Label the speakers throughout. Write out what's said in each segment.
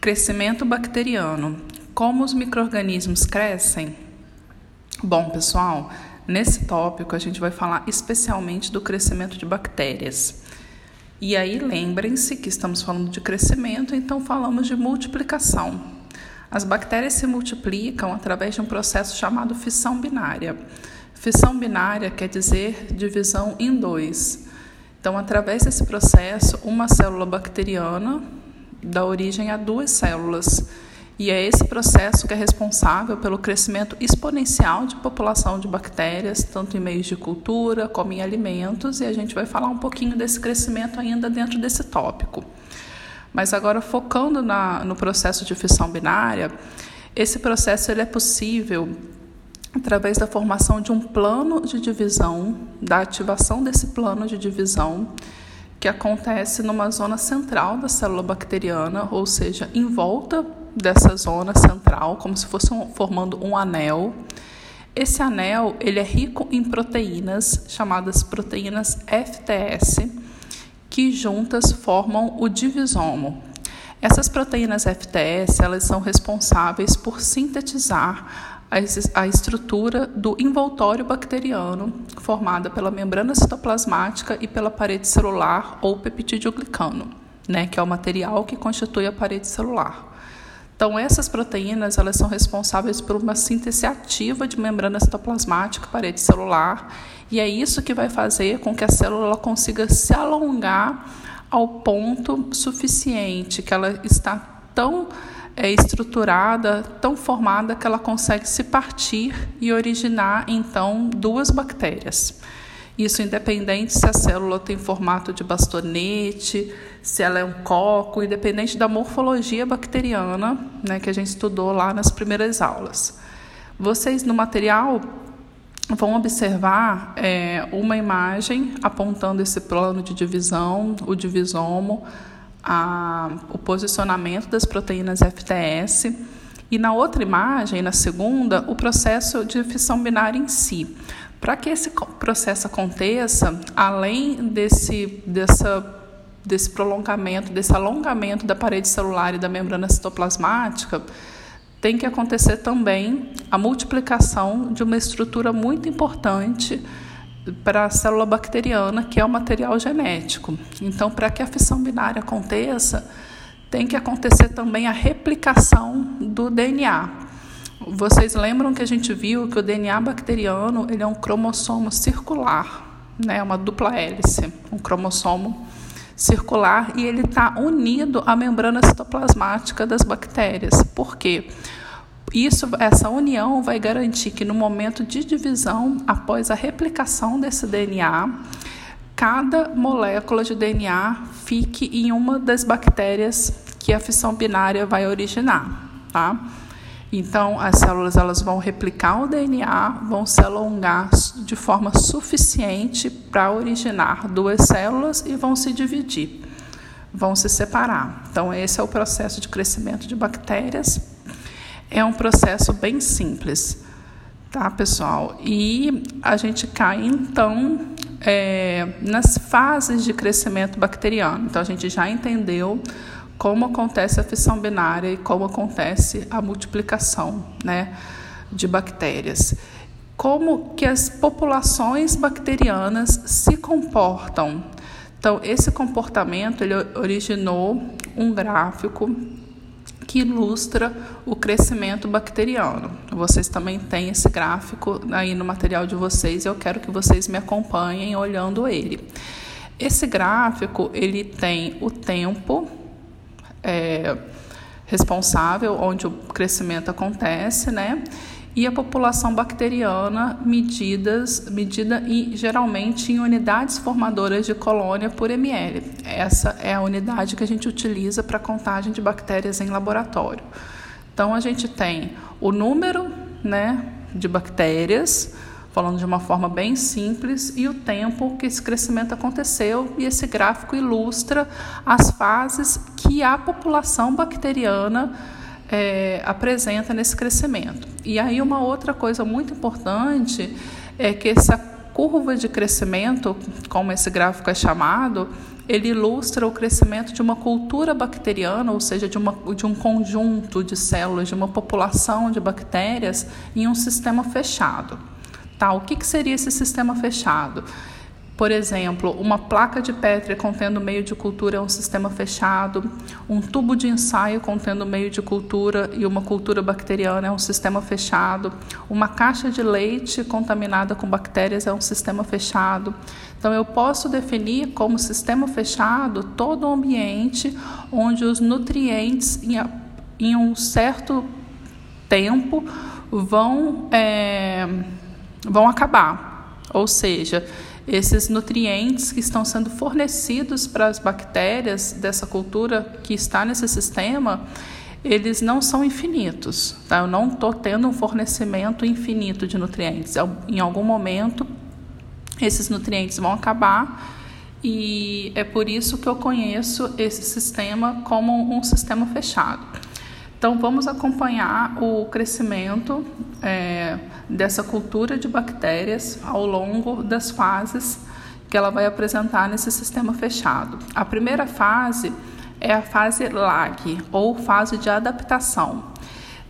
Speaker 1: Crescimento bacteriano. Como os microrganismos crescem? Bom, pessoal, nesse tópico a gente vai falar especialmente do crescimento de bactérias. E aí lembrem-se que estamos falando de crescimento, então falamos de multiplicação. As bactérias se multiplicam através de um processo chamado fissão binária. Fissão binária quer dizer divisão em dois. Então, através desse processo, uma célula bacteriana dá origem a duas células. E é esse processo que é responsável pelo crescimento exponencial de população de bactérias, tanto em meios de cultura como em alimentos, e a gente vai falar um pouquinho desse crescimento ainda dentro desse tópico. Mas agora focando na, no processo de fissão binária, esse processo ele é possível através da formação de um plano de divisão, da ativação desse plano de divisão que acontece numa zona central da célula bacteriana, ou seja, em volta dessa zona central, como se fosse um, formando um anel. Esse anel ele é rico em proteínas chamadas proteínas FTS, que juntas formam o divisomo. Essas proteínas FTS elas são responsáveis por sintetizar a estrutura do envoltório bacteriano, formada pela membrana citoplasmática e pela parede celular ou peptidoglicano, né, que é o material que constitui a parede celular. Então, essas proteínas elas são responsáveis por uma síntese ativa de membrana citoplasmática parede celular, e é isso que vai fazer com que a célula consiga se alongar ao ponto suficiente que ela está tão é estruturada, tão formada que ela consegue se partir e originar então duas bactérias. Isso independente se a célula tem formato de bastonete, se ela é um coco, independente da morfologia bacteriana, né, que a gente estudou lá nas primeiras aulas. Vocês no material vão observar é, uma imagem apontando esse plano de divisão, o divisomo, a, o posicionamento das proteínas FTS. E na outra imagem, na segunda, o processo de fissão binária em si. Para que esse processo aconteça, além desse, dessa, desse prolongamento, desse alongamento da parede celular e da membrana citoplasmática, tem que acontecer também a multiplicação de uma estrutura muito importante para a célula bacteriana, que é o material genético. Então, para que a fissão binária aconteça, tem que acontecer também a replicação do DNA. Vocês lembram que a gente viu que o DNA bacteriano ele é um cromossomo circular, né? uma dupla hélice, um cromossomo circular, e ele está unido à membrana citoplasmática das bactérias. Por quê? Isso, essa união vai garantir que no momento de divisão, após a replicação desse DNA, cada molécula de DNA fique em uma das bactérias que a fissão binária vai originar, tá? Então, as células elas vão replicar o DNA, vão se alongar de forma suficiente para originar duas células e vão se dividir, vão se separar. Então, esse é o processo de crescimento de bactérias é um processo bem simples, tá, pessoal? E a gente cai, então, é, nas fases de crescimento bacteriano. Então, a gente já entendeu como acontece a fissão binária e como acontece a multiplicação né, de bactérias. Como que as populações bacterianas se comportam. Então, esse comportamento ele originou um gráfico que ilustra o crescimento bacteriano. Vocês também têm esse gráfico aí no material de vocês eu quero que vocês me acompanhem olhando ele. Esse gráfico ele tem o tempo é, responsável onde o crescimento acontece, né? E a população bacteriana medidas, medida e geralmente em unidades formadoras de colônia por ml. Essa é a unidade que a gente utiliza para contagem de bactérias em laboratório. Então a gente tem o número, né, de bactérias, falando de uma forma bem simples, e o tempo que esse crescimento aconteceu, e esse gráfico ilustra as fases que a população bacteriana é, apresenta nesse crescimento. E aí uma outra coisa muito importante é que essa curva de crescimento, como esse gráfico é chamado, ele ilustra o crescimento de uma cultura bacteriana, ou seja, de, uma, de um conjunto de células, de uma população de bactérias em um sistema fechado. Tá? O que, que seria esse sistema fechado? Por exemplo, uma placa de Petri contendo meio de cultura é um sistema fechado, um tubo de ensaio contendo meio de cultura e uma cultura bacteriana é um sistema fechado, uma caixa de leite contaminada com bactérias é um sistema fechado. Então, eu posso definir como sistema fechado todo o ambiente onde os nutrientes, em, um certo tempo, vão, é, vão acabar. Ou seja, esses nutrientes que estão sendo fornecidos para as bactérias dessa cultura que está nesse sistema, eles não são infinitos. Tá? Eu não estou tendo um fornecimento infinito de nutrientes. Em algum momento, esses nutrientes vão acabar e é por isso que eu conheço esse sistema como um sistema fechado. Então, vamos acompanhar o crescimento é, dessa cultura de bactérias ao longo das fases que ela vai apresentar nesse sistema fechado. A primeira fase é a fase lag, ou fase de adaptação.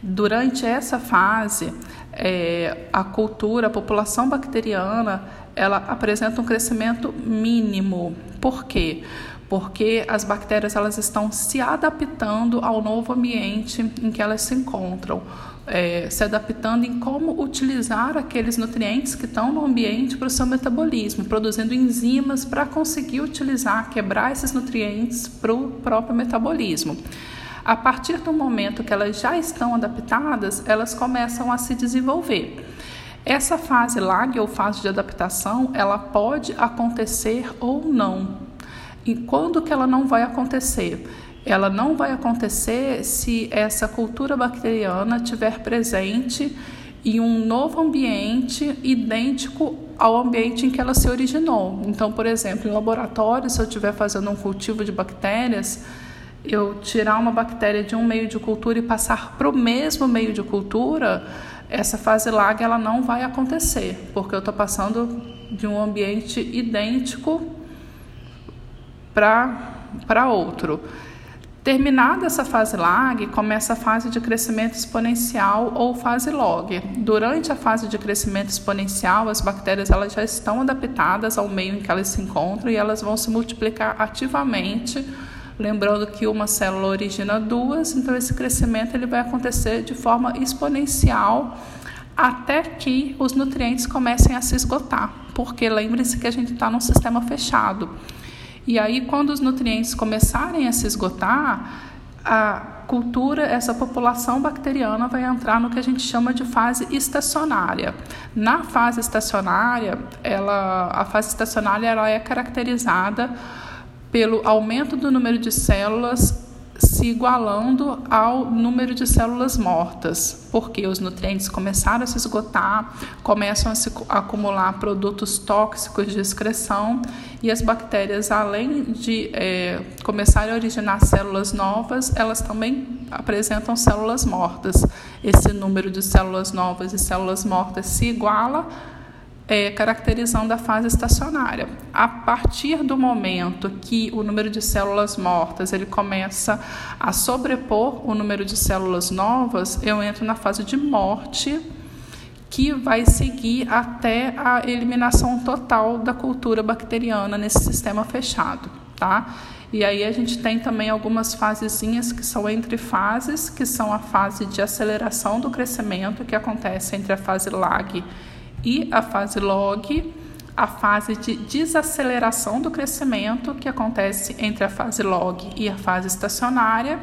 Speaker 1: Durante essa fase, é, a cultura, a população bacteriana, ela apresenta um crescimento mínimo. Por quê? porque as bactérias elas estão se adaptando ao novo ambiente em que elas se encontram, é, se adaptando em como utilizar aqueles nutrientes que estão no ambiente para o seu metabolismo, produzindo enzimas para conseguir utilizar, quebrar esses nutrientes para o próprio metabolismo. A partir do momento que elas já estão adaptadas, elas começam a se desenvolver. Essa fase lag ou fase de adaptação, ela pode acontecer ou não, e quando que ela não vai acontecer? Ela não vai acontecer se essa cultura bacteriana estiver presente em um novo ambiente idêntico ao ambiente em que ela se originou. Então, por exemplo, em laboratório, se eu estiver fazendo um cultivo de bactérias, eu tirar uma bactéria de um meio de cultura e passar para o mesmo meio de cultura, essa fase lag ela não vai acontecer, porque eu estou passando de um ambiente idêntico para outro. Terminada essa fase lag, começa a fase de crescimento exponencial ou fase log. Durante a fase de crescimento exponencial, as bactérias elas já estão adaptadas ao meio em que elas se encontram e elas vão se multiplicar ativamente. Lembrando que uma célula origina duas, então esse crescimento ele vai acontecer de forma exponencial até que os nutrientes comecem a se esgotar, porque lembre-se que a gente está num sistema fechado. E aí, quando os nutrientes começarem a se esgotar, a cultura, essa população bacteriana vai entrar no que a gente chama de fase estacionária. Na fase estacionária, ela, a fase estacionária ela é caracterizada pelo aumento do número de células se igualando ao número de células mortas, porque os nutrientes começaram a se esgotar, começam a se acumular produtos tóxicos de excreção e as bactérias, além de é, começarem a originar células novas, elas também apresentam células mortas. Esse número de células novas e células mortas se iguala é, caracterizando a fase estacionária. A partir do momento que o número de células mortas ele começa a sobrepor o número de células novas, eu entro na fase de morte, que vai seguir até a eliminação total da cultura bacteriana nesse sistema fechado, tá? E aí a gente tem também algumas fasezinhas que são entre fases, que são a fase de aceleração do crescimento, que acontece entre a fase lag e a fase log, a fase de desaceleração do crescimento, que acontece entre a fase log e a fase estacionária,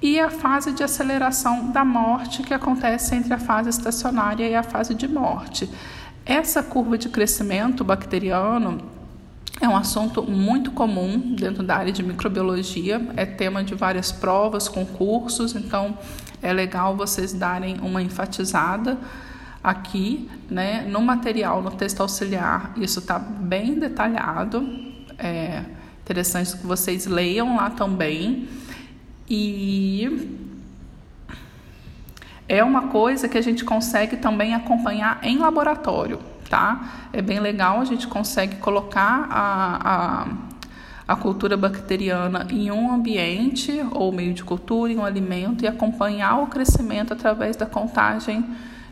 Speaker 1: e a fase de aceleração da morte, que acontece entre a fase estacionária e a fase de morte. Essa curva de crescimento bacteriano é um assunto muito comum dentro da área de microbiologia, é tema de várias provas, concursos, então é legal vocês darem uma enfatizada Aqui, né, no material, no texto auxiliar, isso está bem detalhado. É interessante que vocês leiam lá também. E é uma coisa que a gente consegue também acompanhar em laboratório, tá? É bem legal, a gente consegue colocar a, a a cultura bacteriana em um ambiente ou meio de cultura, em um alimento, e acompanhar o crescimento através da contagem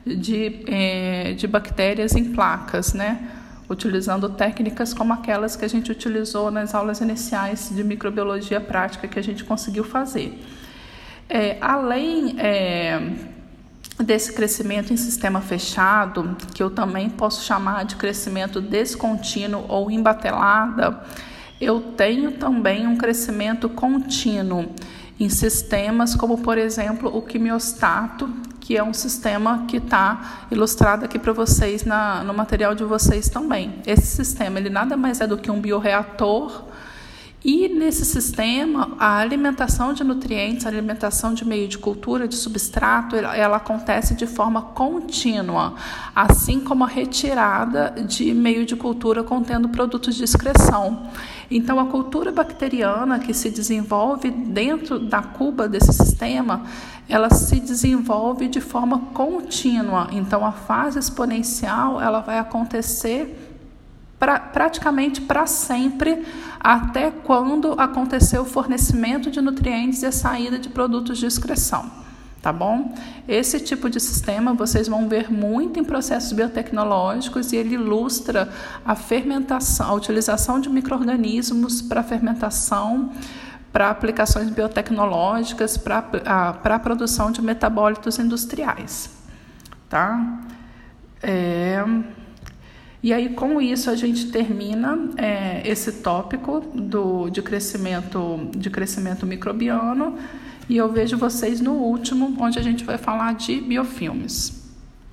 Speaker 1: de, eh, de bactérias em placas, né? utilizando técnicas como aquelas que a gente utilizou nas aulas iniciais de microbiologia prática que a gente conseguiu fazer. É, além é, desse crescimento em sistema fechado, que eu também posso chamar de crescimento descontínuo ou embatelada, eu tenho também um crescimento contínuo em sistemas como, por exemplo, o quimiostato, que é um sistema que está ilustrado aqui para vocês na, no material de vocês também. Esse sistema ele nada mais é do que um bioreator e nesse sistema, a alimentação de nutrientes, a alimentação de meio de cultura, de substrato, ela acontece de forma contínua, assim como a retirada de meio de cultura contendo produtos de excreção. Então, a cultura bacteriana que se desenvolve dentro da cuba desse sistema, ela se desenvolve de forma contínua. Então, a fase exponencial ela vai acontecer pra, praticamente para sempre, até quando acontecer o fornecimento de nutrientes e a saída de produtos de excreção. Tá bom? Esse tipo de sistema vocês vão ver muito em processos biotecnológicos e ele ilustra a fermentação, a utilização de micro-organismos para fermentação, para aplicações biotecnológicas, para a produção de metabólitos industriais. Tá? É... E aí, com isso, a gente termina é, esse tópico do, de, crescimento, de crescimento microbiano e eu vejo vocês no último, onde a gente vai falar de biofilmes.